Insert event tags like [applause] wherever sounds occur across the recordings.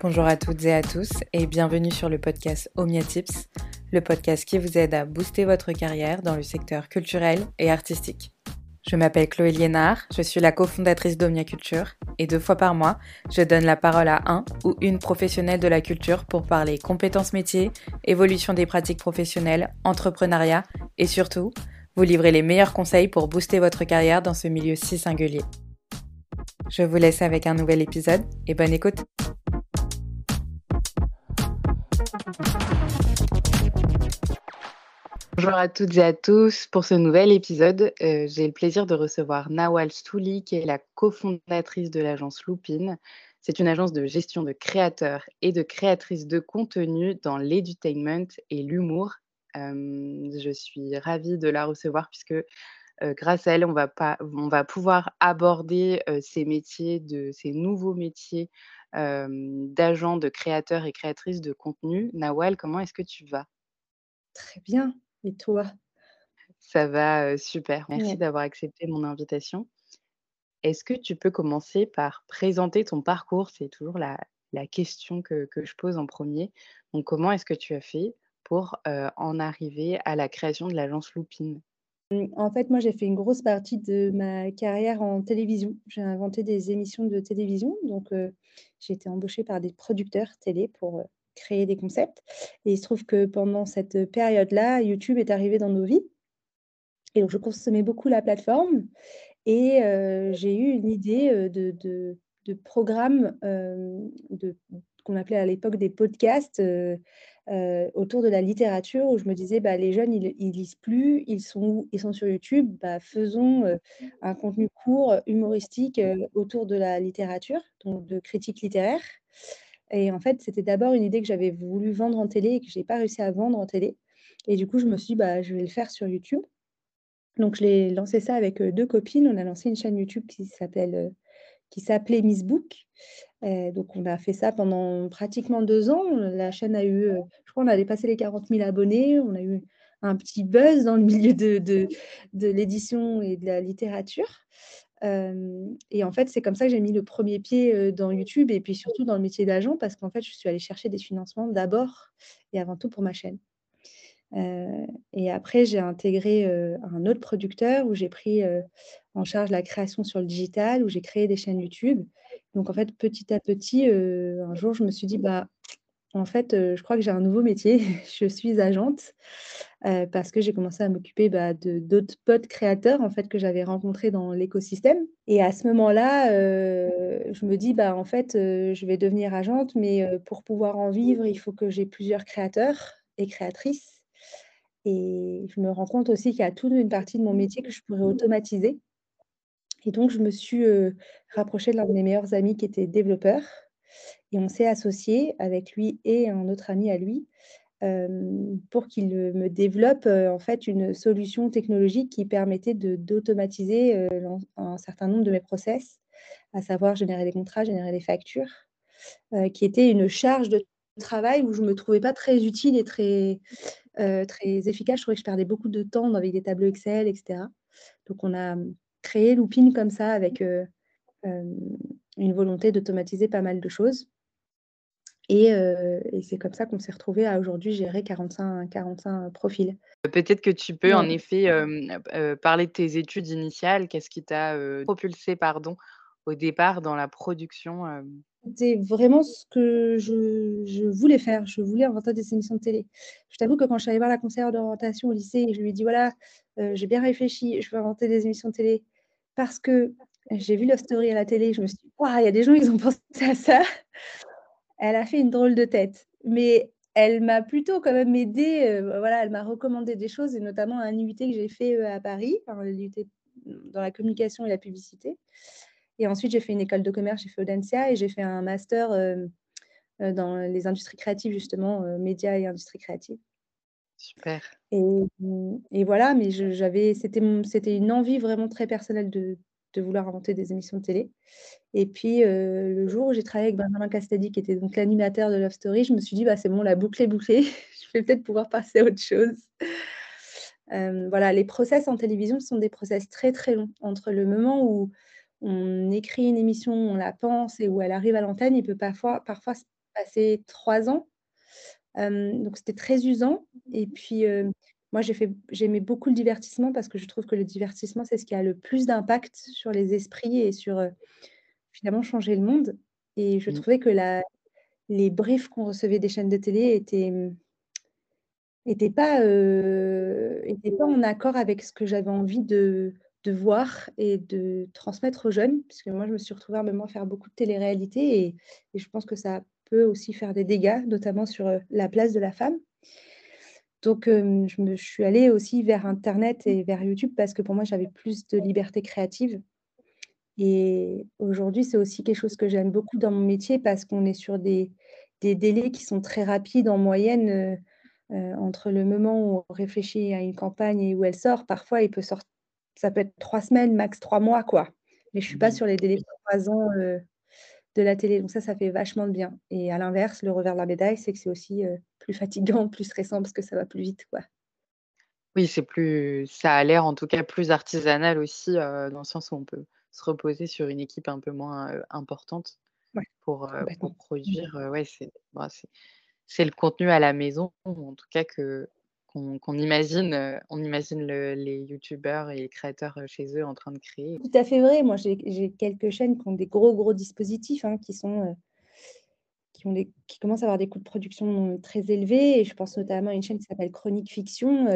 Bonjour à toutes et à tous et bienvenue sur le podcast Omnia Tips, le podcast qui vous aide à booster votre carrière dans le secteur culturel et artistique. Je m'appelle Chloé Liénard, je suis la cofondatrice d'Omnia Culture et deux fois par mois, je donne la parole à un ou une professionnelle de la culture pour parler compétences métiers, évolution des pratiques professionnelles, entrepreneuriat et surtout, vous livrer les meilleurs conseils pour booster votre carrière dans ce milieu si singulier. Je vous laisse avec un nouvel épisode et bonne écoute. Bonjour à toutes et à tous. Pour ce nouvel épisode, euh, j'ai le plaisir de recevoir Nawal Stouli, qui est la cofondatrice de l'agence Loupine. C'est une agence de gestion de créateurs et de créatrices de contenu dans l'edutainment et l'humour. Euh, je suis ravie de la recevoir puisque euh, grâce à elle, on va, pas, on va pouvoir aborder ces métiers, de, ces nouveaux métiers d'agents, de créateurs et créatrices de contenu. Nawal, comment est-ce que tu vas? Très bien. Et toi? Ça va super. Merci d'avoir accepté mon invitation. Est-ce que tu peux commencer par présenter ton parcours? C'est toujours la, question que, je pose en premier. Donc, comment est-ce que tu as fait pour en arriver à la création de l'agence Loupine en fait, moi, j'ai fait une grosse partie de ma carrière en télévision. J'ai inventé des émissions de télévision. Donc, j'ai été embauchée par des producteurs télé pour créer des concepts. Et il se trouve que pendant cette période-là, YouTube est arrivé dans nos vies. Et donc, je consommais beaucoup la plateforme. Et j'ai eu une idée de, de, de programme de, qu'on appelait à l'époque des podcasts autour de la littérature, où je me disais, bah, les jeunes, ils, ils lisent plus, ils sont, ils sont sur YouTube, bah, faisons un contenu court, humoristique autour de la littérature, donc de critique littéraire. Et en fait, c'était d'abord une idée que j'avais voulu vendre en télé et que je n'ai pas réussi à vendre en télé. Et du coup, je me suis dit, bah, je vais le faire sur YouTube. Donc, je l'ai lancé ça avec deux copines. On a lancé une chaîne YouTube qui s'appelle qui s'appelait Miss Book. Donc, on a fait ça pendant pratiquement deux ans. La chaîne a eu, je crois, on a dépassé les 40 000 abonnés. On a eu un petit buzz dans le [laughs] milieu de, de, l'édition et de la littérature et en fait, c'est comme ça que j'ai mis le premier pied dans YouTube et puis surtout dans le métier d'agent parce qu'en fait, je suis allée chercher des financements d'abord et avant tout pour ma chaîne. et après, j'ai intégré un autre producteur où j'ai pris en charge la création sur le digital, où j'ai créé des chaînes YouTube. Donc en fait, petit à petit, un jour, je me suis dit, bah, en fait, je crois que j'ai un nouveau métier. [laughs] je suis agente parce que j'ai commencé à m'occuper bah, de d'autres potes créateurs en fait que j'avais rencontrés dans l'écosystème. Et à ce moment-là, je me dis bah en fait, je vais devenir agente, mais pour pouvoir en vivre, il faut que j'ai plusieurs créateurs et créatrices. Et je me rends compte aussi qu'il y a toute une partie de mon métier que je pourrais automatiser. Et donc, je me suis rapprochée de l'un de mes meilleurs amis qui était développeur et on s'est associé avec lui et un autre ami à lui pour qu'il me développe en fait une solution technologique qui permettait d'automatiser un certain nombre de mes process, à savoir générer des contrats, générer des factures, qui était une charge de travail où je ne me trouvais pas très utile et très, très efficace. Je trouvais que je perdais beaucoup de temps avec des tableaux Excel, etc. Donc on a créé Loopin comme ça avec une volonté d'automatiser pas mal de choses. Et, c'est comme ça qu'on s'est retrouvé à aujourd'hui gérer 45, 45 profils. Peut-être que tu peux en effet parler de tes études initiales. Qu'est-ce qui t'a propulsé pardon, au départ dans la production C'était vraiment ce que je, je, voulais faire. Je voulais inventer des émissions de télé. Je t'avoue que quand je suis allée voir la conseillère d'orientation au lycée et je lui ai dit voilà, j'ai bien réfléchi, je veux inventer des émissions de télé parce que j'ai vu Love Story à la télé, je me suis dit, il y a des gens, ils ont [laughs] pensé à ça. Elle a fait une drôle de tête. Mais elle m'a plutôt quand même aidée. Euh, voilà, elle m'a recommandé des choses, et notamment un UT que j'ai fait euh, à Paris, enfin, dans la communication et la publicité. Et ensuite, j'ai fait une école de commerce, j'ai fait Audencia et j'ai fait un master euh, dans les industries créatives, justement, médias et industries créatives. Super. Et, voilà, mais j'avais, c'était, une envie vraiment très personnelle de, vouloir inventer des émissions de télé. Et puis, euh, le jour où j'ai travaillé avec Benjamin Castaldi, qui était donc l'animateur de Love Story, je me suis dit, bah, c'est bon, la boucle est bouclée, [laughs] je vais peut-être pouvoir passer à autre chose. Euh, voilà, les process en télévision sont des process très, très longs. Entre le moment où on écrit une émission, on la pense et où elle arrive à l'antenne, il peut parfois parfois se passer 3 ans. Hem, donc c'était très usant et puis, heu, moi j'aimais beaucoup le divertissement parce que je trouve que le divertissement, c'est ce qui a le plus d'impact sur les esprits et sur, heu, finalement changer le monde et je Mmh. trouvais que la les briefs qu'on recevait des chaînes de télé étaient, étaient pas, étaient pas en accord avec ce que j'avais envie de de voir et de transmettre aux jeunes. Puisque moi, je me suis retrouvée à un moment faire beaucoup de télé-réalité et et je pense que ça peut aussi faire des dégâts, notamment sur, heu, la place de la femme. Donc, hem, je me je suis allée aussi vers internet et vers YouTube parce que pour moi, j'avais plus de liberté créative et aujourd'hui, c'est aussi quelque chose que j'aime beaucoup dans mon métier parce qu'on est sur des des délais qui sont très rapides en moyenne, heu, entre le moment où on réfléchit à une campagne et où elle sort. Parfois, il peut sort ça peut être 3 semaines, max 3 mois, quoi. Mais je suis pas Mmh. sur les délais de 3 ans, de la télé. Donc ça, ça fait vachement de bien et à l'inverse, le revers de la médaille, c'est que c'est aussi, heu, plus fatigant, [laughs] plus stressant parce que ça va plus vite, quoi. Oui, c'est plus ça a l'air en tout cas plus artisanal aussi, heu, dans le sens où on peut se reposer sur une équipe un peu moins, heu, importante Ouais, pour, produire, ouais, c'est bah, c'est le contenu à la maison, en tout cas que qu'on imagine, heu, on imagine le les youtubeurs et les créateurs, heu, chez eux en train de créer. Tout à fait vrai. Moi, j'ai quelques chaînes qui ont des gros, gros dispositifs, hein, qui sont, heu qui ont des qui commencent à avoir des coûts de production très élevés et je pense notamment à une chaîne qui s'appelle Chronique Fiction,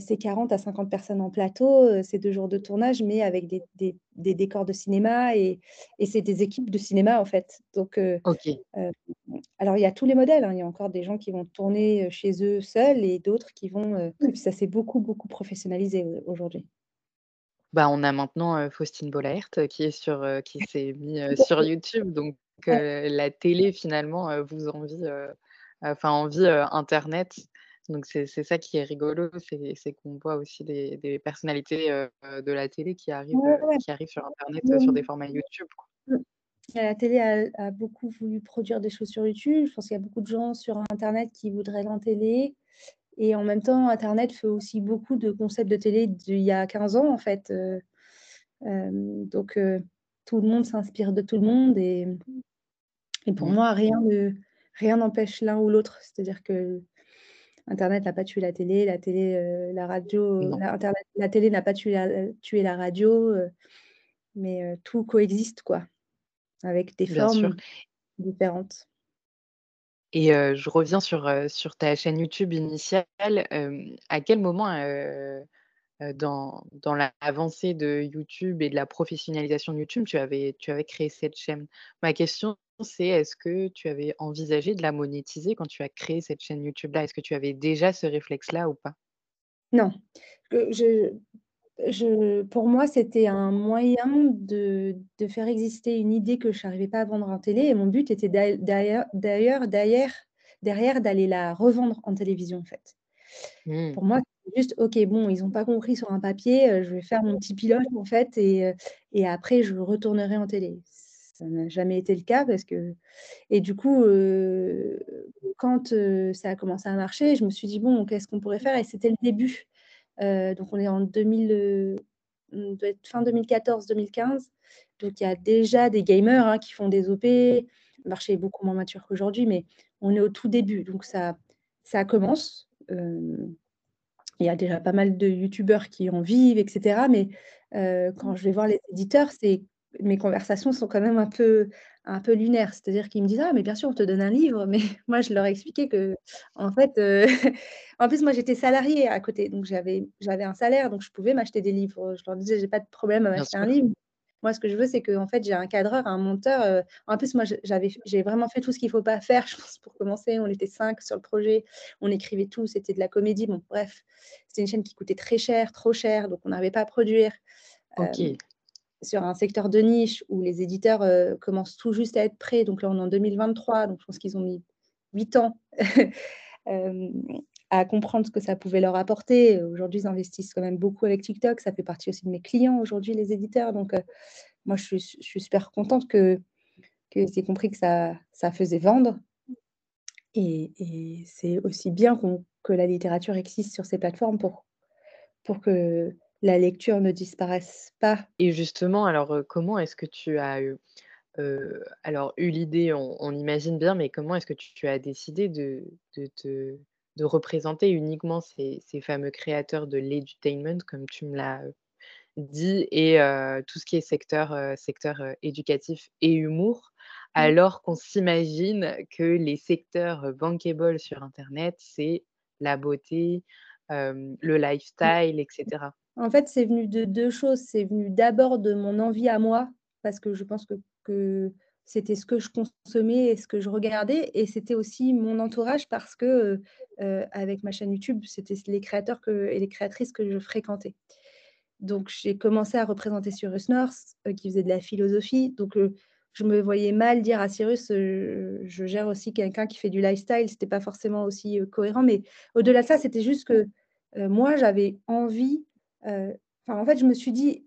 c'est 40 à 50 personnes en plateau, heu, c'est 2 jours de tournage, mais avec des des des décors de cinéma et et c'est des équipes de cinéma, en fait. Donc heu, OK. hem, alors il y a tous les modèles, hein. Il y a encore des gens qui vont tourner, chez eux seuls et d'autres qui vont, ça s'est beaucoup, beaucoup professionnalisé au aujourd'hui. Bah, on a maintenant, Faustine Bollaert qui est sur, heu, qui s'est mis, [laughs] sur. YouTube donc la télé finalement, vous envie, enfin envie, internet. Donc c'est ça qui est rigolo, c'est qu'on voit aussi des des personnalités, de la télé qui arrivent, Ouais, heu, ouais. qui arrivent sur internet, heu, sur des Mmh. formats YouTube, quoi. Mmh. La télé a a beaucoup voulu produire des choses sur YouTube. Je pense qu'il y a beaucoup de gens sur internet qui voudraient en télé et en même temps, internet fait aussi beaucoup de concepts de télé d'il y a 15 ans, en fait, donc tout le monde s'inspire de tout le monde et et pour Mmh. moi, rien ne rien n'empêche l'un ou l'autre. C'est-à-dire qu'internet n'a pas tué la télé, la télé, heu, la radio, Non, la internet la télé n'a pas tué la tué la radio, mais tout coexiste, quoi, avec des bien sûr. formes différentes. Et je reviens sur, sur ta chaîne YouTube initiale, à quel moment, dans dans l'avancée de YouTube et de la professionnalisation de YouTube, tu avais tu avais créé cette chaîne? Ma question, c'est est-ce que tu avais envisagé de la monétiser quand tu as créé cette chaîne YouTube-là? Est-ce que tu avais déjà ce réflexe-là ou pas? Non, je je pour moi, c'était un moyen de de faire exister une idée que je n'arrivais pas à vendre en télé et mon but était d'a d'ailleurs d'ailleurs derrière d'aller la revendre en télévision, en fait. Mmh, Pour moi, juste: «OK, bon, ils ont pas compris sur un papier, heu, je vais faire mon petit pilote, en fait et heu et après je retournerai en télé». Ça n'a jamais été le cas parce que et du coup, heu, quand, heu, ça a commencé à marcher, je me suis dit: «Bon, qu'est-ce qu'on pourrait faire?» et c'était le début. Heu, donc on est en 2000, heu, on doit être fin 2014-2015. Donc il y a déjà des gamers, hein, qui font des OP. Le marché est beaucoup moins mature qu'aujourd'hui, mais on est au tout début. Donc ça ça commence. Il y a déjà pas mal de youtubeurs qui en vivent et cetera, mais quand je vais voir les éditeurs, c'est mes conversations sont quand même un peu un peu lunaires. C'est-à-dire qu'ils me disent: «Ah mais bien sûr, on te donne un livre», mais [laughs] moi je leur ai expliqué qu'en fait, heu, [laughs] en plus moi j'étais salariée à côté, donc j'avais un salaire, donc je pouvais m'acheter des livres. Je leur disais: «J'ai pas de problème à m'acheter un livre. Moi ce que je veux, c'est qu'en fait j'ai un cadreur, un monteur», heu, en plus moi j'ai vraiment fait tout ce qu'il faut pas faire, [laughs] je pense pour commencer. On était 5 sur le projet, on écrivait tout, c'était de la comédie, bon bref. C'était une chaîne qui coûtait très cher, trop cher, donc on n'arrivait pas à produire. Hem, OK. Sur un secteur de niche où les éditeurs, heu, commencent tout juste à être prêts, donc là on est en 2023, donc je pense qu'ils ont mis 8 ans, hem, [laughs] à comprendre ce que ça pouvait leur apporter. Aujourd'hui, ils investissent quand même beaucoup avec TikTok, ça fait partie aussi de mes clients aujourd'hui, les éditeurs, donc heu, moi je suis super contente que qu'ils aient compris que ça ça faisait vendre. Et c'est aussi bien qu'on que la littérature existe sur ces plateformes pour pour que la lecture ne disparaisse pas. Et justement, alors, comment est-ce que tu as eu, alors eu l'idée, on imagine bien, mais comment est-ce que tu as décidé de de de représenter uniquement ces ces fameux créateurs de l'edutainment comme tu me l'as dit et tout ce qui est secteur, secteur, éducatif et humour, Mmh. alors qu'on s'imagine que les secteurs bankable sur internet, c'est la beauté, le Mmh. lifestyle et cetera? En fait, c'est venu de 2 choses. C'est venu d'abord de mon envie à moi, parce que je pense que c'était ce que je consommais et ce que je regardais et c'était aussi mon entourage parce que, heu heu, avec ma chaîne YouTube, c'était les créateurs et les créatrices que je fréquentais. Donc j'ai commencé à représenter Cyrus North, heu, qui faisait de la philosophie. Donc, je me voyais mal dire à Cyrus, «Je gère aussi quelqu'un qui fait du lifestyle». C'était pas forcément aussi, cohérent, mais au-delà de ça, c'était juste que, moi, j'avais envie, enfin, en fait, je me suis dit: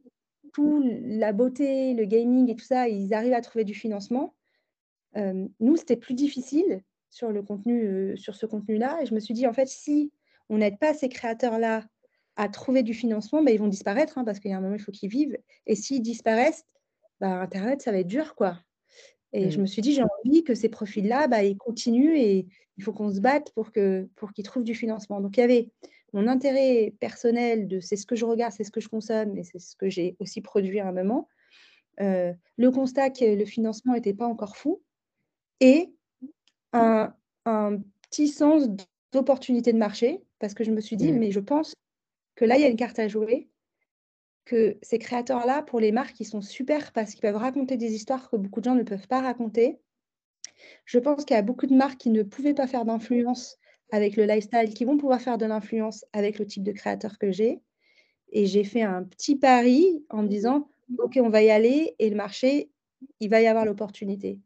«Tout la beauté, le gaming et tout ça, ils arrivent à trouver du financement». Hem, nous, c'était plus difficile sur le contenu, heu, sur ce contenu-là et je me suis dit: «En fait, si on n'aide pas ces créateurs-là à trouver du financement, bah, ils vont disparaître, hein, parce qu'il y a un moment, il faut qu'ils vivent et s'ils disparaissent, bah, internet, ça va être dur, quoi» et je Mmh. me suis dit: «J'ai envie que ces profils-là, bah, ils continuent et il faut qu'on se batte pour que pour qu'ils trouvent du financement». Donc il y avait mon intérêt personnel de c'est ce que je regarde, c'est ce que je consomme et c'est ce que j'ai aussi produit à un moment. Heu, le constat que le financement était pas encore fou et un un petit sens d'opportunité de marché parce que je me suis dit: Mmh. «Mais je pense que là, il y a une carte à jouer, que ces créateurs-là, pour les marques, ils sont super parce qu'ils peuvent raconter des histoires que beaucoup de gens ne peuvent pas raconter». Je pense qu'il y a beaucoup de marques qui ne pouvaient pas faire d'influence avec le lifestyle, qui vont pouvoir faire de l'influence avec le type de créateur que j'ai et j'ai fait un petit pari en me disant: «OK, on va y aller et le marché, il va y avoir l'opportunité»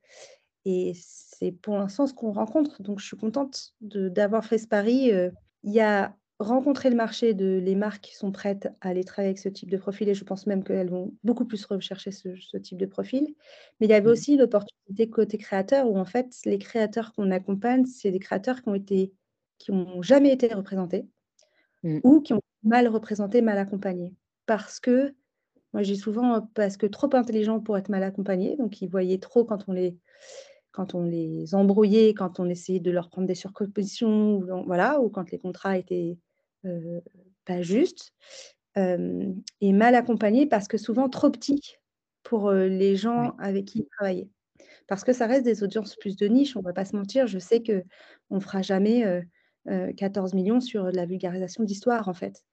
et c'est pour l'instant ce qu'on rencontre donc je suis contente d'avoir fait ce pari, heu. Il y a rencontrer le marché de les marques qui sont prêtes à aller travailler avec ce type de profil et je pense même qu'elles vont beaucoup plus rechercher ce ce type de profil. Mais il y avait Mmh. aussi l'opportunité côté créateur où en fait, les créateurs qu'on accompagne, c'est des créateurs qui ont été qui ont jamais été représentés Mmh. ou qui ont mal représentés, mal accompagnés. Parce que moi, dis souvent, parce que trop intelligents pour être mal accompagnés, donc ils voyaient trop quand on les quand on les embrouillait, quand on essayait de leur prendre des surcopositions ou voilà, ou quand les contrats étaient, heu, pas justes, hem et mal accompagnés parce que souvent trop petits pour, les gens avec qui ils travaillaient. Parce que ça reste des audiences plus de niche, on va pas se mentir. Je sais qu'on fera jamais, heu heu, 14 000 000 sur de la vulgarisation d'histoire, en fait.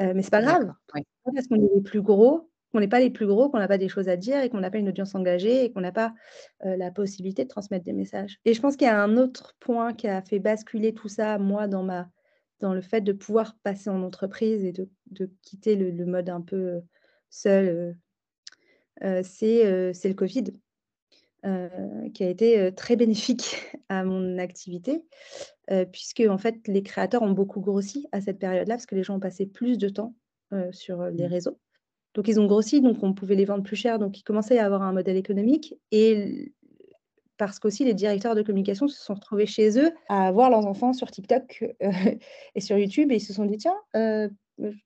Heu, mais c'est pas grave. Ouais. Parce qu'on est les plus gros, qu'on n'est pas les plus gros, qu'on n'a pas des choses à dire et qu'on n'a pas une audience engagée et qu'on n'a pas, heu, la possibilité de transmettre des messages et je pense qu'il y a un autre point qui a fait basculer tout ça, moi, dans ma dans le fait de pouvoir passer en entreprise et de de quitter le le mode un peu, heu, seul, c'est le covid, heu, qui a été, heu, très bénéfique [laughs] à mon activité, heu, puisqu'en fait, les créateurs ont beaucoup grossi à cette période-là, parce que les gens ont passé plus de temps, sur, les Mmh. réseaux. Donc ils ont grossi, donc on pouvait les vendre plus cher, donc il commençait à avoir un modèle économique et parce qu'aussi les directeurs de communication se sont retrouvés chez eux à voir leurs enfants sur TikTok, [laughs] et sur YouTube et ils se sont dit: «Tiens,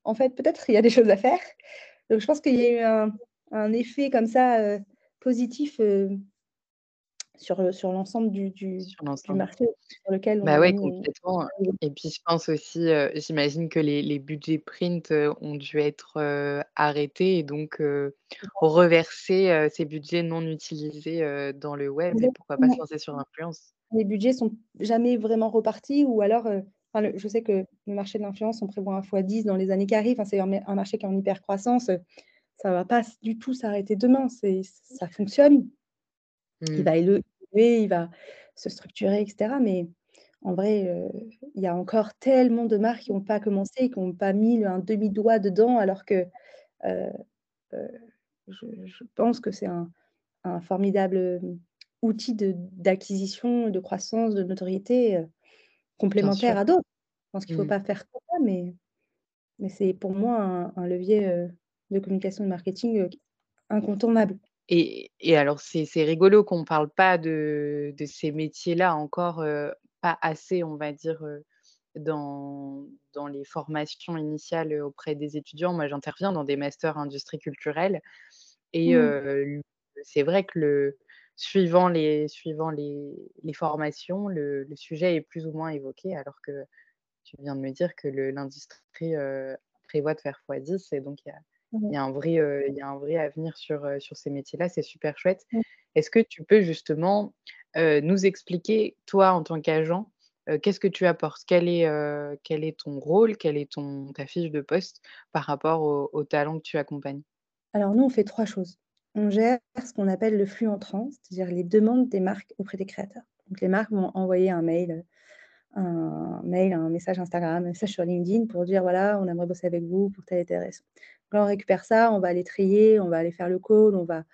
en fait, peut-être il y a des choses à faire». Donc je pense qu'il y a eu un un effet comme ça, positif, sur, l'ensemble du marché sur lequel Bah, on ouais, nous complètement et puis je pense aussi, j'imagine que les les budgets print, ont dû être, arrêtés et donc heu, reverser, ces budgets non utilisés, dans le web et pourquoi pas se lancer sur l'influence. Les budgets sont jamais vraiment repartis ou alors, heu, enfin le je sais que le marché de l'influence, on prévoit un fois 10 dans les années qui arrivent, enfin c'est un un marché qui est en hyper croissance, ça va pas du tout s'arrêter demain, c'est ça fonctionne. Il Mmh. va évoluer, il va se structurer et cetera mais en vrai, heu, il y a encore tellement de marques qui ont pas commencé et qui ont pas mis un demi doigt dedans alors que, heu heu, je je pense que c'est un un formidable, outil d'acquisition, de croissance, de notoriété, complémentaire à d'autres. Je pense qu'il faut Mmh. pas faire que ça mais mais c'est pour moi un un levier, de communication, de marketing, incontournable. Et et alors c'est rigolo qu'on parle pas de de ces métiers-là encore, heu, pas assez, on va dire, heu, dans dans les formations initiales, auprès des étudiants. Moi, j'interviens dans des masters industrie culturelle et Mmh. c'est vrai que le suivant les suivant les les formations, le le sujet est plus ou moins évoqué alors que tu viens de me dire que l'industrie, prévoit de faire fois 10 et donc il y a il y a un vrai, heu, il y a un vrai avenir sur, ces métiers-là, c'est super chouette. Mmh. Est-ce que tu peux justement, nous expliquer, toi, en tant qu'agent, qu'est-ce que tu apportes? Quel est, heu, quel est ton rôle? Quelle est ton ta fiche de poste par rapport aux talents que tu accompagnes? Alors nous, on fait 3 choses. On gère ce qu'on appelle le flux entrant, c'est-à-dire les demandes des marques auprès des créateurs. Donc les marques vont envoyer un mail, un mail, un message Instagram, un message sur LinkedIn pour dire: «Voilà, on aimerait bosser avec vous pour telle et telle raison». On récupère ça, on va aller trier, on va aller faire le call, on va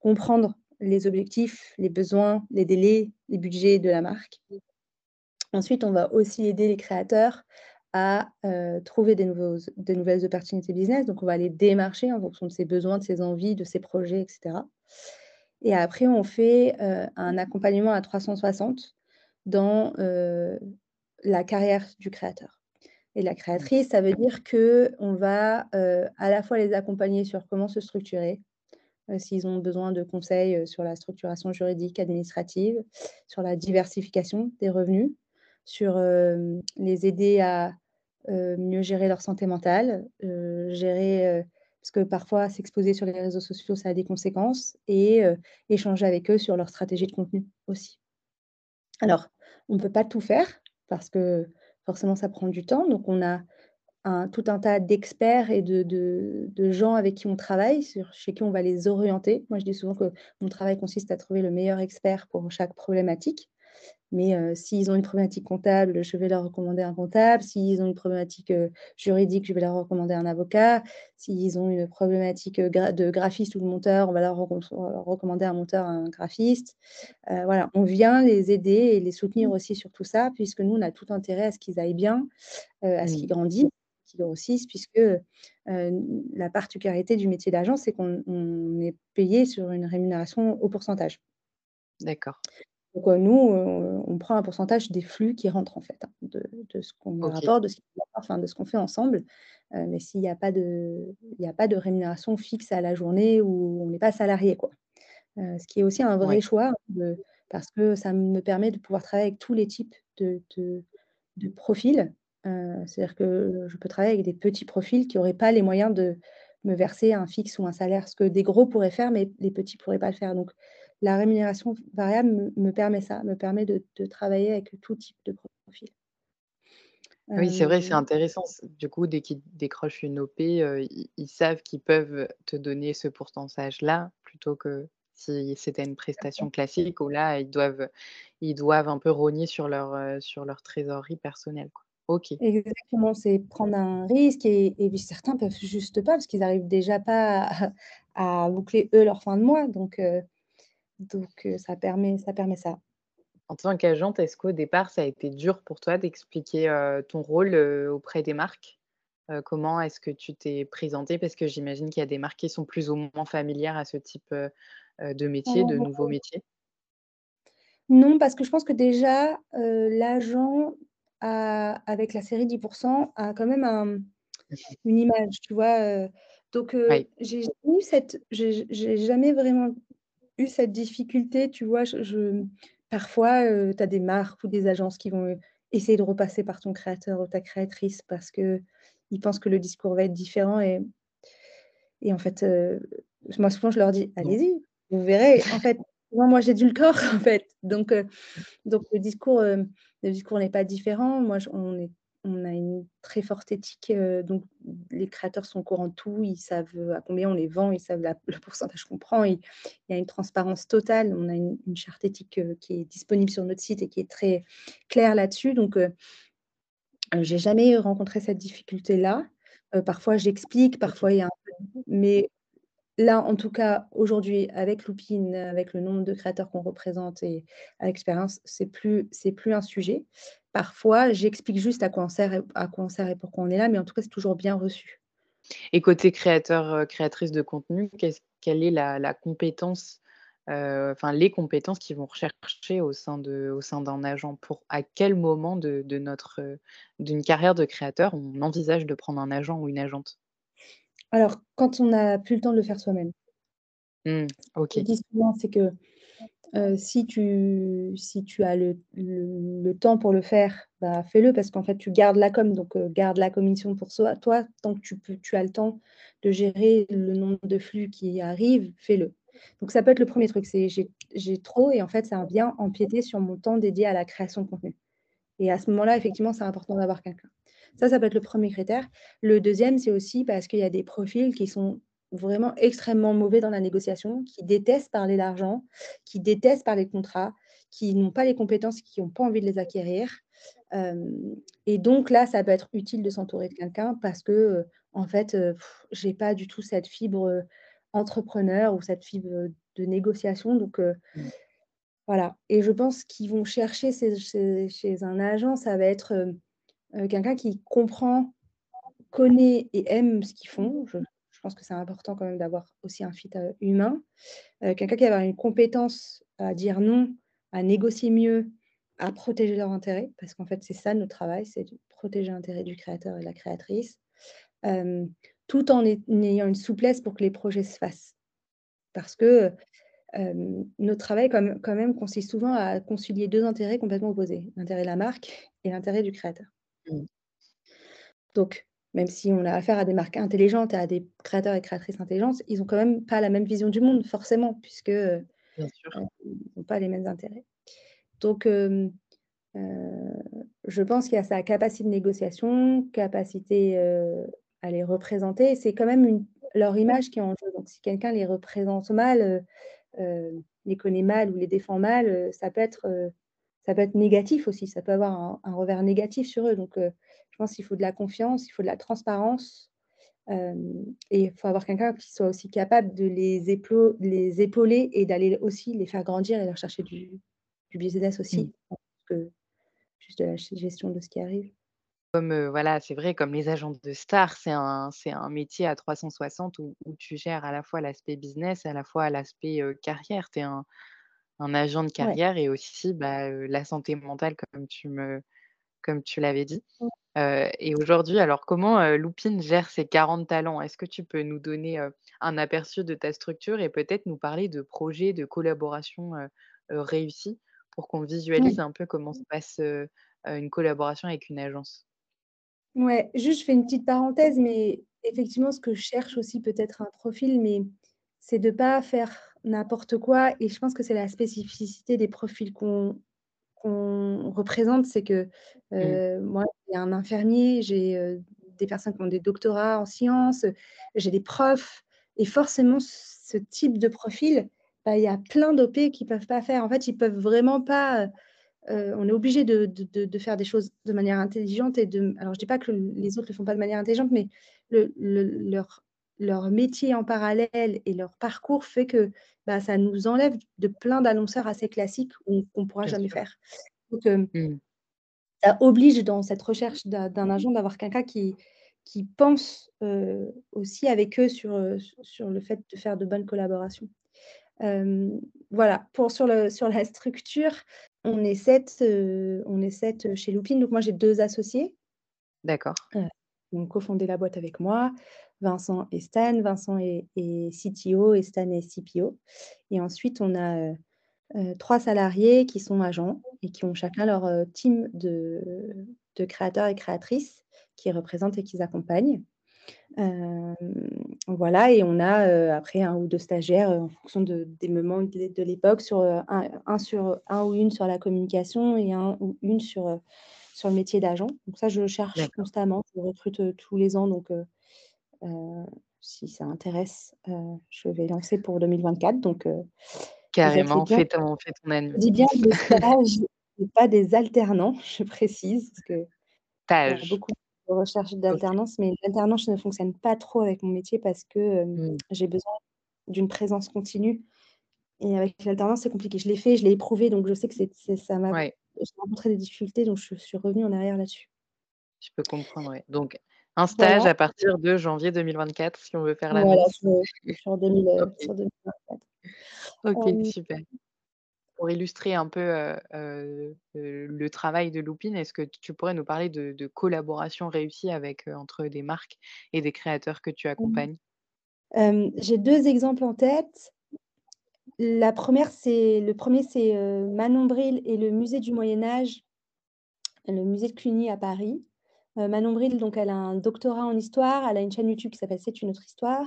comprendre les objectifs, les besoins, les délais, les budgets de la marque. Ensuite, on va aussi aider les créateurs à, heu, trouver des nouvelles opportunités business. Donc on va les démarcher en fonction de ses besoins, de ses envies, de ses projets et cetera. Et après on fait, heu, un accompagnement à 360 dans, heu, la carrière du créateur. Et la créatrice, ça veut dire qu'on va, heu, à la fois les accompagner sur comment se structurer, heu, s'ils ont besoin de conseils, heu, sur la structuration juridique, administrative, sur la diversification des revenus, sur, les aider à, mieux gérer leur santé mentale, gérer, parce que parfois s'exposer sur les réseaux sociaux, ça a des conséquences et échanger avec eux sur leur stratégie de contenu aussi. Alors, on ne peut pas tout faire parce que forcément ça prend du temps, donc on a tout un tas d'experts et de gens avec qui on travaille, chez qui on va les orienter. Moi, je dis souvent que mon travail consiste à trouver le meilleur expert pour chaque problématique. Mais heu, s'ils ont une problématique comptable, je vais leur recommander un comptable. S'ils ont une problématique, heu, juridique, je vais leur recommander un avocat. S'ils ont une problématique, gra de graphiste ou de monteur, on va leur recom leur recommander un monteur, un graphiste. Heu, voilà, on vient les aider et les soutenir aussi sur tout ça, puisque nous, on a tout intérêt à ce qu'ils aillent bien, à ce qu'ils Mmh. grandissent, qu'ils grossissent, puisque, la particularité du métier d'agent, c'est qu'on on est payé sur une rémunération au pourcentage. D'accord. Donc, nous, on prend un pourcentage des flux qui rentrent en fait, hein, de de ce qu'on leur OK. apporte, de ce qu'ils apportent, enfin de ce qu'on fait ensemble. Heu, mais s'il y a pas de il y a pas de rémunération fixe à la journée ou on n'est pas salarié, quoi. Heu, ce qui est aussi un vrai Ouais. choix de parce que ça me permet de pouvoir travailler avec tous les types de de de profils. Heu, c'est-à-dire que je peux travailler avec des petits profils qui auraient pas les moyens de me verser un fixe ou un salaire. Ce que des gros pourraient faire, mais les petits pourraient pas le faire. Donc la rémunération variable me me permet ça, me permet de de travailler avec tout type de profil. Oui, c'est vrai, c'est Hem, intéressant. Du coup, dès qu'ils décrochent une OP, heu, ils savent qu'ils peuvent te donner ce pourcentage-là, plutôt que si c'était une prestation classique où là, ils doivent ils doivent un peu rogner sur leur, heu, sur leur trésorerie personnelle, quoi. OK, exactement, c'est prendre un risque et et certains peuvent juste pas parce qu'ils arrivent déjà pas à à boucler eux leur fin de mois donc donc heu, ça permet ça permet ça. en tant qu'agente, est-ce qu'au départ, ça a été dur pour toi d'expliquer, heu, ton rôle, heu, auprès des marques? Comment est-ce que tu t'es présentée? Parce que j'imagine qu'il y a des marques qui sont plus ou moins familières à ce type, de métier, de nouveaux métiers? Non, parce que je pense que déjà, l'agent avec la série 10% a quand même un une image, tu vois? Donc Oui, j'ai jamais vraiment eu cette difficulté, tu vois? Je je parfois, heu, tu as des marques ou des agences qui vont, heu, essayer de repasser par ton créateur ou ta créatrice parce qu'ils pensent que le discours va être différent et et en fait, heu, moi souvent je leur dis: non. «Allez-y, vous verrez». En fait, [laughs] moi j'édulcore [laughs] en fait, donc donc le discours, le discours n'est pas différent. Moi, je on est on a une très forte éthique, heu, donc les créateurs sont au courant de tout. Ils savent, à combien on les vend, ils savent [laughs] le pourcentage qu'on prend. Il y a une transparence totale. On a une charte éthique, heu, qui est disponible sur notre site et qui est très claire là-dessus. Donc, heu, heu, j'ai jamais rencontré cette difficulté-là. Parfois j'explique, parfois il y a un peu mais Là, en tout cas, aujourd'hui, avec Loopin, avec le nombre de créateurs qu'on représente et à l'expérience, c'est plus plus un sujet. Parfois, j'explique juste à quoi on sert et à quoi on sert et pourquoi on est là, mais en tout cas, c'est toujours bien reçu. Et côté créateur, heu, créatrice de contenu, qu'est-ce quelle est la la compétence, enfin les compétences qu'ils vont rechercher au sein de au sein d'un agent? Pour à quel moment de de notre, d'une carrière de créateur, on envisage de prendre un agent ou une agente? Alors, quand on n'a plus le temps de le faire soi-même. Mmh, Ce que je OK. dis souvent, c'est que, heu, si tu as le temps pour le faire, bah, fais-le parce qu'en fait, tu gardes la com, donc heu, garde la commission pour soi toi, tant que tu peux tu as le temps de gérer le nombre de flux qui arrivent, fais-le. Donc ça peut être le 1er truc, c'est j'ai trop et en fait, ça vient empiéter sur mon temps dédié à la création de contenu et à ce moment-là, effectivement, c'est important d'avoir quelqu'un. Ça, ça peut être le 1er critère. Le 2e, c'est aussi parce qu'il y a des profils qui sont vraiment extrêmement mauvais dans la négociation, qui détestent parler d'argent, qui détestent parler de contrat, qui n'ont pas les compétences, qui ont pas envie de les acquérir. Hem et donc là, ça peut être utile de s'entourer de quelqu'un parce que, heu, en fait, heu, j'ai pas du tout cette fibre, entrepreneur ou cette fibre, de négociation donc Mmh. voilà et je pense qu'ils vont chercher chez chez chez un agent, ça va être, quelqu'un qui comprend, connaît et aime ce qu'ils font. Je je pense que c'est important quand même d'avoir aussi un fit, heu, humain. Heu, quelqu'un qui va avoir une compétence à dire non, à négocier mieux, à protéger leurs intérêts parce qu'en fait, c'est ça notre travail, c'est de protéger l'intérêt du créateur et de la créatrice. Hem, tout en ay ayant une souplesse pour que les projets se fassent. Parce que, notre travail quand même quand même consiste souvent à concilier 2 intérêts complètement opposés, l'intérêt de la marque et l'intérêt du créateur. Mmh. Donc, même si on a affaire à des marques intelligentes et à des créateurs et créatrices intelligentes, ils ont quand même pas la même vision du monde forcément puisque, heu, Bien sûr. heu, ils ont pas les mêmes intérêts. Donc heu, je pense qu'il y a sa capacité de négociation, capacité, heu, à les représenter. C'est quand même une leur image qui est en jeu. Donc si quelqu'un les représente mal, les connaît mal ou les défend mal, ça peut être, ça peut être négatif aussi. Ça peut avoir un un revers négatif sur eux. Donc je pense qu'il faut de la confiance, il faut de la transparence, hem et il faut avoir quelqu'un qui soit aussi capable de les épauler et d'aller aussi les faire grandir et leur chercher du du business Mmh. aussi, que juste de la gestion de ce qui arrive. Comme, heu, voilà, c'est vrai, comme les agents de stars, c'est un c'est un métier à 360 où où tu gères à la fois l'aspect business, à la fois l'aspect, heu, carrière. Tu es un un agent de Ouais. carrière et aussi, bah, la santé mentale comme tu me comme tu l'avais dit. Heu et aujourd'hui, alors comment, Loopin gère ses 40 talents? Est-ce que tu peux nous donner, heu, un aperçu de ta structure et peut-être nous parler de projets de collaboration, heu, heu, réussis pour qu'on Oui. visualise un peu comment se passe, une collaboration avec une agence? Ouais, juste je fais une petite parenthèse, mais effectivement, ce que je cherche aussi peut-être un profil, mais c'est de pas faire n'importe quoi et je pense que c'est la spécificité des profils qu'on qu'on représente. C'est que, Mmh. heu, moi, j'ai un infirmier, j'ai, heu, des personnes qui ont des doctorats en sciences, j'ai des profs et forcément ce type de profil, bah, il y a plein d'OP qui peuvent pas faire. En fait, ils peuvent vraiment pas, heu heu, on est obligé de de de faire des choses de manière intelligente et de alors je dis pas que les autres le font pas de manière intelligente, mais le le leur leur métier en parallèle et leur parcours fait que, bah, ça nous enlève de plein d'annonceurs assez classiques qu'on qu'on pourra Bien jamais sûr. faire. Donc hem Mmh. ça oblige dans cette recherche d'un agent d'avoir quelqu'un qui qui pense, heu, aussi avec eux sur, su sur le fait de faire de bonnes collaborations. Voilà, pour sur le sur la structure, on est 7, heu, on est 7 chez Loopin. Donc moi, j'ai 2 associés D'accord. qui ont cofondé la boîte avec moi, Vincent et Stan. Vincent est est CTO et Stan est CPO et ensuite on a, heu, heu, 3 salariés qui sont agents et qui ont chacun leur, heu, team de de créateurs et créatrices qu'ils représentent et qu'ils accompagnent. Voilà et on a, après 1 ou 2 stagiaires, en fonction de des moments de l'é de l'époque sur, un un sur 1 ou 1 sur la communication et 1 ou 1 sur, sur le métier d'agent. Donc ça, je cherche constamment, je recrute, tous les ans donc si ça intéresse, heu, je vais lancer pour 2024 donc les Carrément, bienvenus. fais ton fais ton Je dis bien des stages [laughs] et pas des alternants, je précise, parce qu'il y a Stage. beaucoup de recherches d'alternance, mais l'alternance ne fonctionne pas trop avec mon métier parce que, hem, Mmh. j'ai besoin d'une présence continue et avec l'alternance, c'est compliqué. Je l'ai fait, je l'ai éprouvé, donc je sais que c'est c'est ça m'a Ouais. rencontré des difficultés, donc je suis revenue en arrière là-dessus. Je peux comprendre, ouais. Donc un stage Voilà. à partir de janvier 2024 si on veut faire Voilà, l'annonce. je sur 2000, heu, [laughs] OK. sur 2024. OK, super. Pour illustrer un peu, heu heu, le travail de Loopin, est-ce que tu pourrais nous parler de de collaborations réussies avec, entre des marques et des créateurs que tu Mmh. accompagnes? J'ai 2 exemples en tête. La 1re, c'est le 1er, c'est, Manon Bril et le musée du Moyen Âge, le musée de Cluny à Paris. Heu, Manon Bril, donc elle a un doctorat en histoire, elle a une chaîne YouTube qui s'appelle «C'est une autre histoire»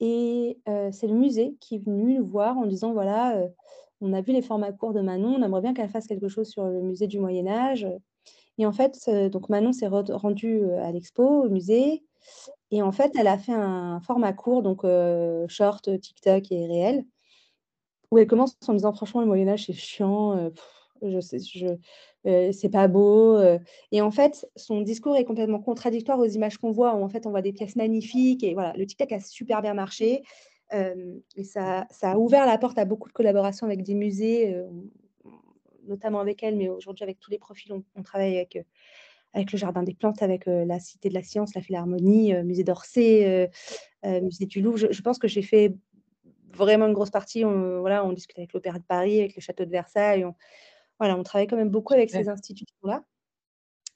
et heu, c'est le musée qui est venu nous voir en disant: «Voilà, heu, on a vu les formats courts de Manon, on aimerait bien qu'elle fasse quelque chose sur le musée du Moyen Âge», et en fait, donc Manon s'est rendue, à l'expo, au musée. Et en fait, elle a fait un format court, donc short, TikTok et réel où elle commence en disant: «Franchement, le Moyen Âge, c'est chiant, je sais je c'est pas beau», heu et en fait, son discours est complètement contradictoire aux images qu'on voit, où en fait, on voit des pièces magnifiques et voilà, le TikTok a super bien marché, hem et ça ça a ouvert la porte à beaucoup de collaborations avec des musées, notamment avec elle, mais aujourd'hui avec tous les profils, on travaille avec, avec le Jardin des Plantes, avec, la Cité de la Science, la Philharmonie, heu, musée d'Orsay, heu, musée du Louvre. Je pense que j'ai fait vraiment une grosse partie, on voilà, on discute avec l'Opéra de Paris, avec le Château de Versailles, voilà, on travaille quand même beaucoup avec ces institutions-là.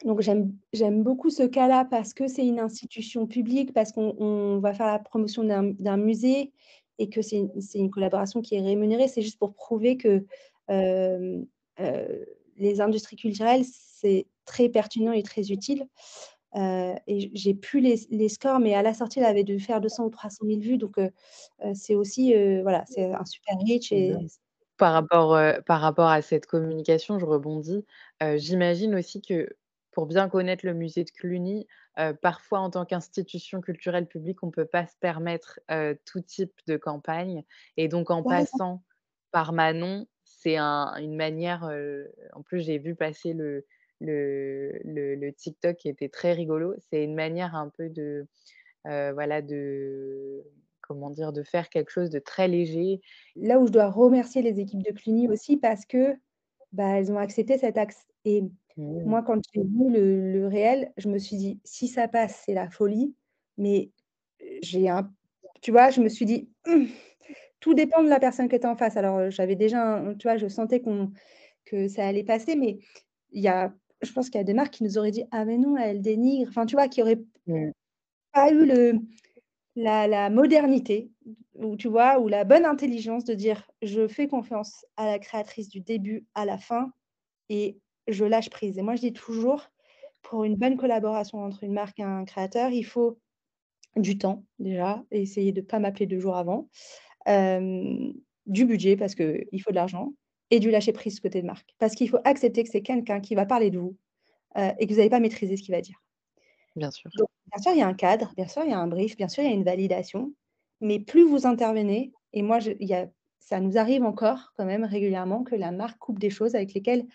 Donc j'aime beaucoup ce cas-là parce que c'est une institution publique, parce qu'on on va faire la promotion d'un musée et que c'est une collaboration qui est rémunérée. C'est juste pour prouver que, hem, heu, les industries culturelles, c'est très pertinent et très utile, heu et j'ai plus les les scores, mais à la sortie, elle avait dû faire 200 ou 300 000 vues, donc heu, c'est aussi, voilà, c'est un super reach et Par rapport, heu, par rapport à cette communication, je rebondis, heu, j'imagine aussi que pour bien connaître le musée de Cluny, heu, parfois en tant qu'institution culturelle publique, on peut pas se permettre, heu, tout type de campagne et donc en passant par Manon, c'est un une manière, heu en plus, j'ai vu passer le le le le TikTok qui était très rigolo. C'est une manière un peu de, heu, voilà, de comment dire? De faire quelque chose de très léger. Là où je dois remercier les équipes de Cluny aussi parce que, bah, elles ont accepté cet axe et Mmh. moi, quand j'ai vu le le réel, je me suis dit: «Si ça passe, c'est la folie», mais j'ai un tu vois? Je me suis dit: «Mmh, tout dépend de la personne tu as en face». Alors, j'avais déjà un tu vois? Je sentais qu'on que ça allait passer, mais il y a je pense qu'il y a des marques qui nous auraient dit: «Ah mais non, elle dénigre», enfin, tu vois? Qui auraient Mmh. pas eu le la la modernité ou tu vois? Ou la bonne intelligence de dire: «Je fais confiance à la créatrice du début à la fin et je lâche prise» et moi, je dis toujours: «Pour une bonne collaboration entre une marque et un créateur, il faut du temps déjà, essayer de pas m'appeler 2 jours avant, hem, du budget parce qu'il faut de l'argent et du lâcher prise côté de marque». Parce qu'il faut accepter que c'est quelqu'un qui va parler de vous, heu et que vous allez pas maîtriser ce qu'il va dire. Bien sûr. Donc bien sûr, il y a un cadre, bien sûr, il y a un brief, bien sûr, il y a une validation, mais plus vous intervenez et moi ça nous arrive encore quand même régulièrement que la marque coupe des choses avec lesquelles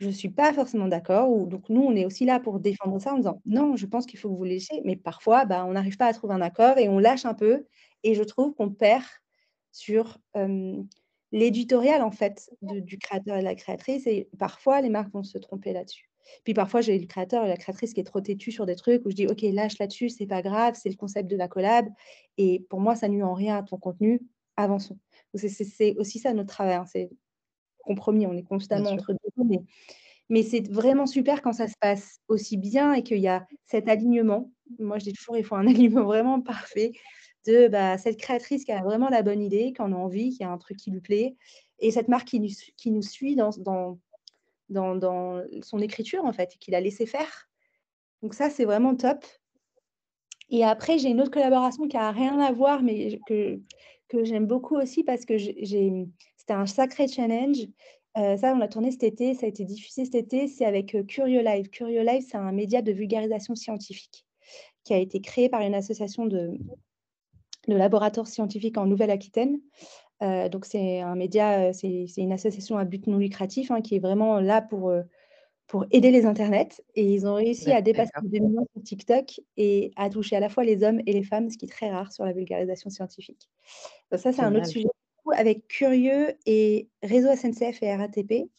je suis pas forcément d'accord ou donc nous, on est aussi là pour défendre ça en disant: «Non, je pense qu'il faut que vous laissiez», mais parfois, bah, on n'arrive pas à trouver un accord et on lâche un peu et je trouve qu'on perd sur, l'éditorial en fait du créateur et de la créatrice et parfois les marques vont se tromper là-dessus. Puis parfois, j'ai le créateur et la créatrice qui est trop têtu sur des trucs où je dis: «OK, lâche là-dessus, c'est pas grave, c'est le concept de la collab et pour moi, ça nuit en rien à ton contenu, avançons». C'est aussi ça notre travail, hein, c'est compromis, on est constamment entre 2 mais mais c'est vraiment super quand ça se passe aussi bien et qu'il y a cet alignement. Moi, je dis toujours: «Il faut un [laughs] alignement vraiment parfait de, bah, cette créatrice qui a vraiment la bonne idée, qui en a envie, qui a un truc qui lui plaît et cette marque qui nous qui nous suit dans dans son écriture en fait, qui l'a laissé faire». Donc ça, c'est vraiment top et après, j'ai une autre collaboration qui a rien à voir, mais que que j'aime beaucoup aussi parce que c'était un sacré challenge. Heu, ça, on l'a tourné cet été, ça a été diffusé cet été, c'est avec, heu, Curiolive. Curiolive, c'est un média de vulgarisation scientifique qui a été créé par une association de de laboratoires scientifiques en Nouvelle-Aquitaine. Heu, donc c'est un média, heu, c'est une association à but non lucratif, hein, qui est vraiment là pour, heu, pour aider les internets et ils ont réussi à dépasser D'accord. les 2 000 000 sur TikTok et à toucher à la fois les hommes et les femmes, ce qui est très rare sur la vulgarisation scientifique. Donc ça, c'est un autre sujet. Avec Curieux et Réseau SNCF et RATP,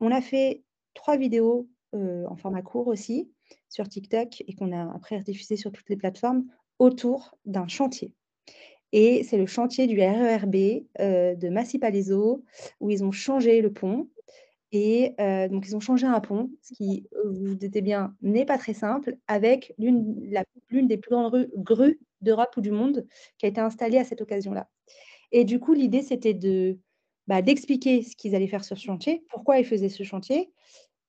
on a fait 3 vidéos, en format court aussi sur TikTok et qu'on a après rediffusées sur toutes les plateformes autour d'un chantier et c'est le chantier du RERB, heu, de Massy-Palaiseau où ils ont changé le pont et heu, donc ils ont changé un pont, ce qui, vous vous doutez bien, n'est pas très simple avec l'une des plus grandes rues grues d'Europe ou du monde qui a été installée à cette occasion-là et du coup, l'idée, c'était de, bah, d'expliquer ce qu'ils allaient faire sur ce chantier, pourquoi ils faisaient ce chantier,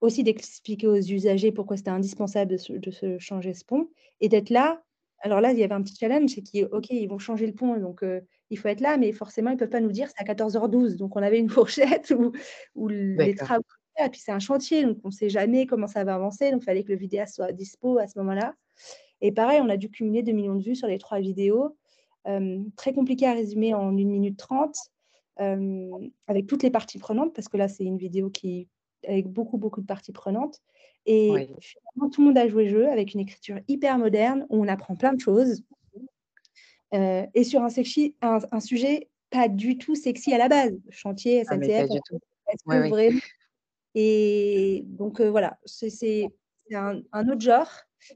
aussi d'expliquer aux usagers pourquoi c'était indispensable de de se changer ce pont et d'être là. Alors là, il y avait un petit challenge, c'est qu'ils OK, ils vont changer le pont donc heu, il faut être là, mais forcément, ils peuvent pas nous dire: «C'est à 14:12». Donc on avait une [laughs] fourchette où où les travaux et puis c'est un chantier, donc on sait jamais comment ça va avancer, donc il fallait que le vidéaste soit dispo à ce moment-là et pareil, on a dû cumuler 2 millions de vues sur les 3 vidéos. Hem, très compliqué à résumer en 1 minute 30, hem, avec toutes les parties prenantes parce que là, c'est une vidéo qui avec beaucoup, beaucoup de parties prenantes et Oui. finalement, tout le monde a joué le jeu avec une écriture hyper moderne où on apprend plein de choses. Heu et sur un sexy un un sujet pas du tout sexy à la base, chantier, Ah SNCF, du tout. est-ce que Ouais, oui. et donc heu, voilà, c'est un un autre genre,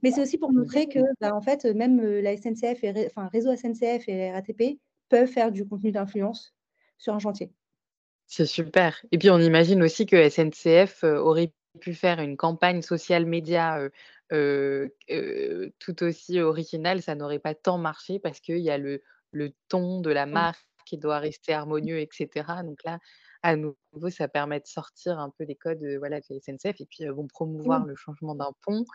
mais c'est aussi pour montrer que, bah, en fait, même, heu, la SNCF et enfin, réseau SNCF et RATP peuvent faire du contenu d'influence sur un chantier. C'est super et puis on imagine aussi que SNCF, aurait pu faire une campagne social média, tout aussi originale, ça n'aurait pas tant marché parce qu'il y a le le ton de la Mmh. marque qui doit rester harmonieux et cetera. Donc là, à nouveau, ça permet de sortir un peu des codes, voilà, de la SNCF et puis, heu, bon, promouvoir Oui. le changement d'un pont.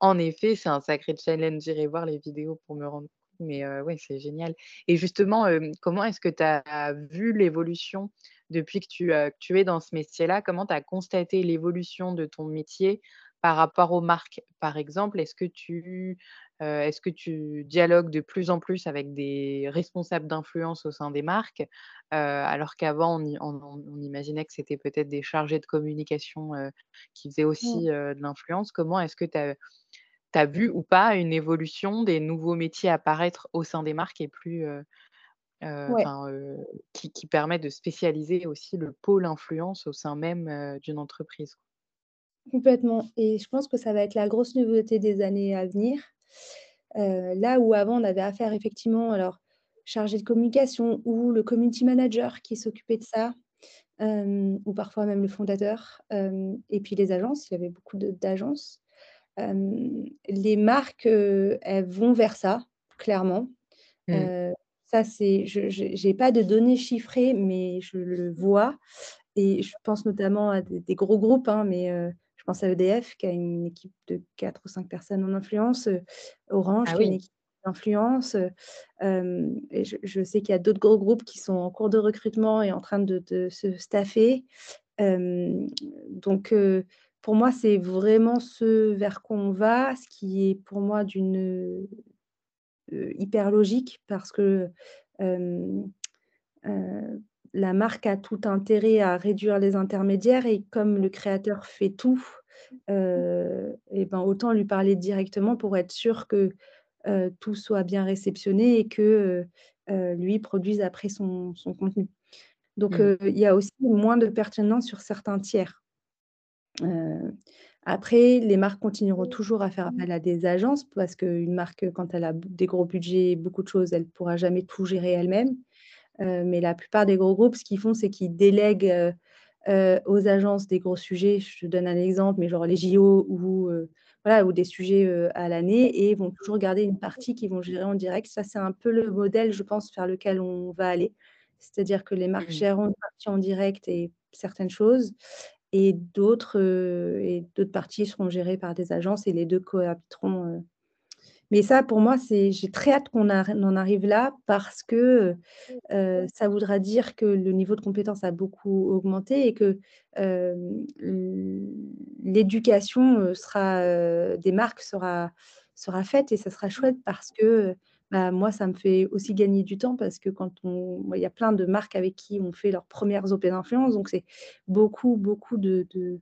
En effet, c'est un sacré challenge. J'irai voir les vidéos pour me rendre compte, mais heu, ouais, c'est génial et justement, comment est-ce que tu as vu l'évolution depuis que tu, heu, que tu es dans ce métier-là? Comment tu as constaté l'évolution de ton métier par rapport aux marques? Par exemple, est-ce que tu, heu, est-ce que tu dialogues de plus en plus avec des responsables d'influence au sein des marques? Heu, alors qu'avant on imaginait que c'était peut-être des chargés de communication, qui faisaient Mmh. aussi, de l'influence? Comment est-ce que tu as tu as vu ou pas une évolution des nouveaux métiers apparaître au sein des marques et plus, Ouais. enfin, heu, qui qui permet de spécialiser aussi le pôle influence au sein même, heu, d'une entreprise? Complètement et je pense que ça va être la grosse nouveauté des années à venir. Là où avant on avait affaire effectivement alors chargé de communication ou le community manager qui s'occupait de ça, ou parfois même le fondateur, et puis les agences, il y avait beaucoup d'agences. Les marques, elles vont vers ça, clairement. Mmh. Ça c'est je j'ai pas de données chiffrées, mais je le vois et je pense notamment à des des gros groupes, hein, mais heu, je pense à EDF qui a une équipe de 4 ou 5 personnes en influence, heu, Orange Ah qui a une équipe d'influence, et je je sais qu'il y a d'autres gros groupes qui sont en cours de recrutement et en train de de se staffer. Donc pour moi, c'est vraiment ce vers quoi on va, ce qui est pour moi d'une, hyper logique parce que, hem, heu, la marque a tout intérêt à réduire les intermédiaires et comme le créateur fait tout, et ben, autant lui parler directement pour être sûr que, tout soit bien réceptionné et que, lui produise après son son contenu. Donc Mmh. il y a aussi moins de pertinence sur certains tiers. Après, les marques continueront toujours à faire appel à des agences parce qu'une marque, quand elle a des gros budgets et beaucoup de choses, elle pourra jamais tout gérer elle-même. Mais la plupart des gros groupes, ce qu'ils font, c'est qu'ils délèguent, aux agences des gros sujets. Je te donne un exemple, mais genre les JO ou voilà, ou des sujets, à l'année et vont toujours garder une partie qu'ils vont gérer en direct. Ça, c'est un peu le modèle, je pense, vers lequel on va aller. C'est-à-dire que les marques Mmh. géreront une partie en direct et certaines choses et d'autres, heu et d'autres parties seront gérées par des agences et les 2 cohabiteront, heu. Mais ça, pour moi, c'est j'ai très hâte qu'on en arrive là parce que, heu ça voudra dire que le niveau de compétence a beaucoup augmenté et que, l'éducation, sera, des marques sera sera faite et ça sera chouette parce que, bah, moi, ça me fait aussi gagner du temps parce que quand on il y a plein de marques avec qui on fait leurs premières OP d'influence, donc c'est beaucoup, beaucoup de de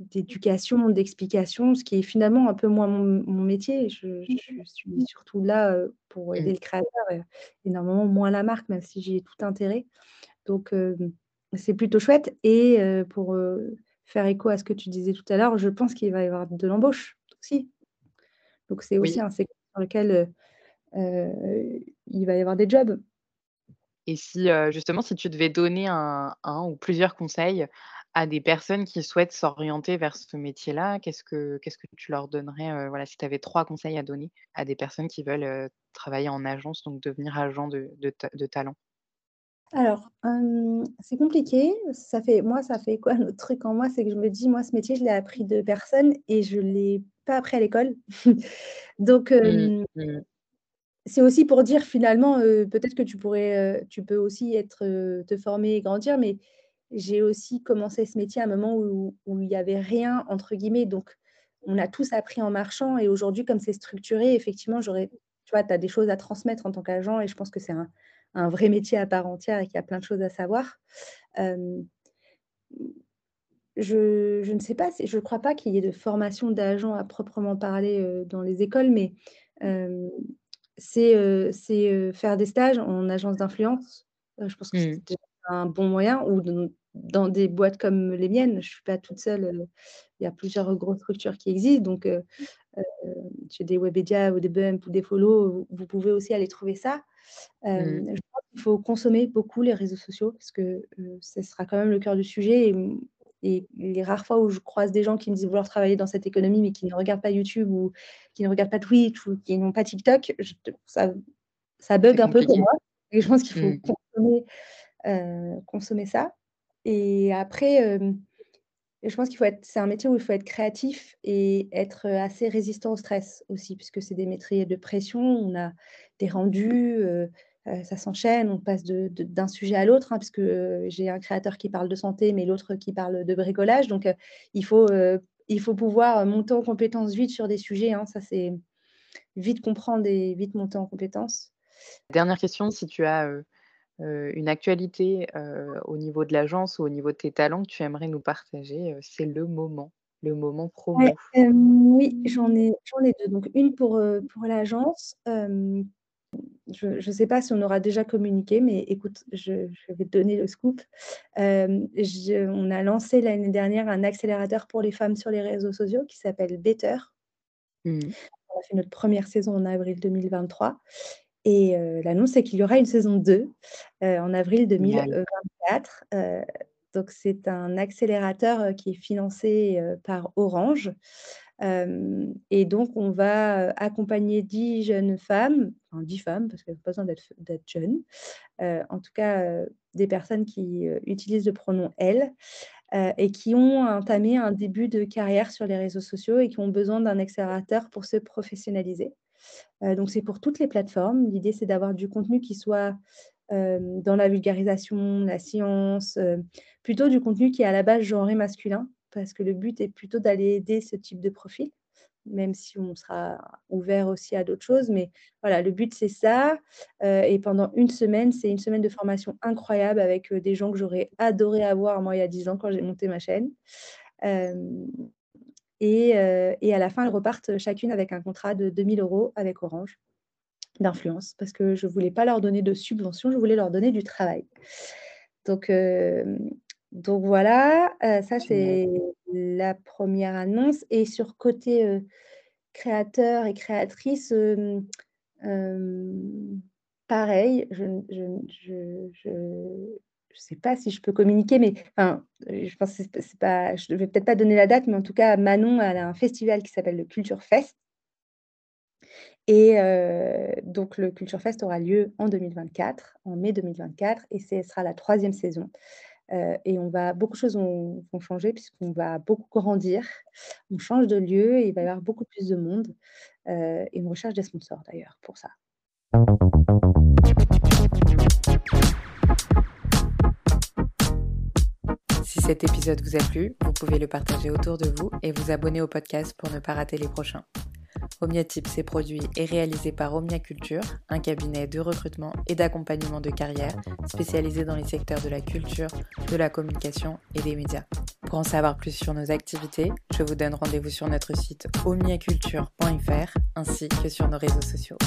d'éducation, d'explication, ce qui est finalement un peu moins mon mon métier. Je je suis surtout là, heu, pour aider Mmh. le créateur et et normalement moins la marque, même si j'y ai tout intérêt. Donc hem, c'est plutôt chouette et pour, faire écho à ce que tu disais tout à l'heure, je pense qu'il va y avoir de l'embauche aussi. Donc c'est aussi Oui. un secteur sur lequel, il va y avoir des jobs. Et si, justement, si tu devais donner un ou plusieurs conseils à des personnes qui souhaitent s'orienter vers ce métier-là, qu'est-ce que qu'est-ce que tu leur donnerais, voilà, si tu avais 3 conseils à donner à des personnes qui veulent, travailler en agence, donc devenir agent de de talent? Alors, c'est compliqué. Ça fait moi, ça fait quoi? Le truc en moi, c'est que je me dis: «Moi, ce métier, je l'ai appris de personne et je l'ai pas appris à l'école». [laughs] Donc, Mmh, mmh. C'est aussi pour dire finalement, peut-être que tu pourrais, tu peux aussi être, te former et grandir, mais j'ai aussi commencé ce métier à un moment où il y avait «rien» entre guillemets, donc on a tous appris en marchant et aujourd'hui, comme c'est structuré, effectivement, j'aurais tu vois, tu as des choses à transmettre en tant qu'agent et je pense que c'est un vrai métier à part entière et qu'il y a plein de choses à savoir. je, je, ne sais pas, je ne crois pas qu'il y ait de formation d'agent à proprement parler dans les écoles, mais c'est faire des stages en agence d'influence. je pense que c'est mmh. un bon moyen, ou dans des boîtes comme les miennes. Je ne suis pas toute seule. il y a plusieurs grosses structures qui existent. Donc, chez des Webedia ou des Bump ou des Follow, vous pouvez aussi aller trouver ça. Mmh. Je pense qu'il faut consommer beaucoup les réseaux sociaux parce que ce sera quand même le cœur du sujet. Et, et, les rares fois où je croise des gens qui me disent vouloir travailler dans cette économie, mais qui ne regardent pas YouTube ou qui ne regardent pas Twitch ou qui n'ont pas TikTok, ça, ça bug un peu pour moi. Et je pense qu'il faut mmh. consommer, consommer ça. Et après, je pense qu'il faut être c'est un métier où il faut être créatif et être, assez résistant au stress aussi, puisque c'est des métiers de pression. On a des rendus, ça s'enchaîne, on passe d'un sujet à l'autre, hein, puisque, j'ai un créateur qui parle de santé, mais l'autre qui parle de bricolage. Donc, il faut, il faut pouvoir monter en compétence vite sur des sujets, hein. Ça, c'est vite comprendre et vite monter en compétence. Dernière question, si tu as, une actualité, au niveau de l'agence ou au niveau de tes talents que tu aimerais nous partager, c'est le moment, le moment promo. oui, j'en ai j'en ai 2. Donc une pour, pour l'agence, je ne sais pas si on aura déjà communiqué, mais écoute, je je vais te donner le scoop. je on a lancé l'année dernière un accélérateur pour les femmes sur les réseaux sociaux qui s'appelle Better. Mmh on a fait notre première saison en avril 2023 et l'annonce, c'est qu'il y aura une saison 2 en avril 2024. donc c'est un accélérateur qui est financé par Orange. Et donc on va accompagner 10 jeunes femmes, enfin 10 femmes parce qu'elles n'ont pas besoin d'être jeunes, en tout cas des personnes qui utilisent le pronom elles, et qui ont entamé un début de carrière sur les réseaux sociaux et qui ont besoin d'un accélérateur pour se professionnaliser. Euh, donc c'est pour toutes les plateformes. L'idée, c'est d'avoir du contenu qui soit euh, dans la vulgarisation, la science, euh, plutôt du contenu qui est à la base genré masculin, parce que le but est plutôt d'aller aider ce type de profil, même si on sera ouvert aussi à d'autres choses. Mais voilà, le but, c'est ça. et pendant une semaine, c'est une semaine de formation incroyable avec des gens que j'aurais adoré avoir, moi, il y a 10 ans, quand j'ai monté ma chaîne. Et, à la fin, elles repartent chacune avec un contrat de 2000 euros avec Orange d'influence parce que je ne voulais pas leur donner de subvention, je voulais leur donner du travail. Donc, donc voilà, ça c'est la première annonce. Et sur côté créateur et créatrice, pareil, je, je, je ne sais pas si je peux communiquer, mais enfin, je pense que c'est pas, je ne vais peut-être pas donner la date, mais en tout cas, Manon a un festival qui s'appelle le Culture Fest. Et donc, le Culture Fest aura lieu en 2024, en mai 2024, et ce sera la troisième saison. Et on va, beaucoup de choses vont, vont changer puisqu'on va beaucoup grandir. On change de lieu et il va y avoir beaucoup plus de monde. et on recherche des sponsors d'ailleurs pour ça. Si cet épisode vous a plu, vous pouvez le partager autour de vous et vous abonner au podcast pour ne pas rater les prochains. Omnia Tips produit et réalisé par Omnia Culture, un cabinet de recrutement et d'accompagnement de carrière spécialisé dans les secteurs de la culture, de la communication et des médias. Pour en savoir plus sur nos activités, je vous donne rendez-vous sur notre site omniaculture.fr ainsi que sur nos réseaux sociaux.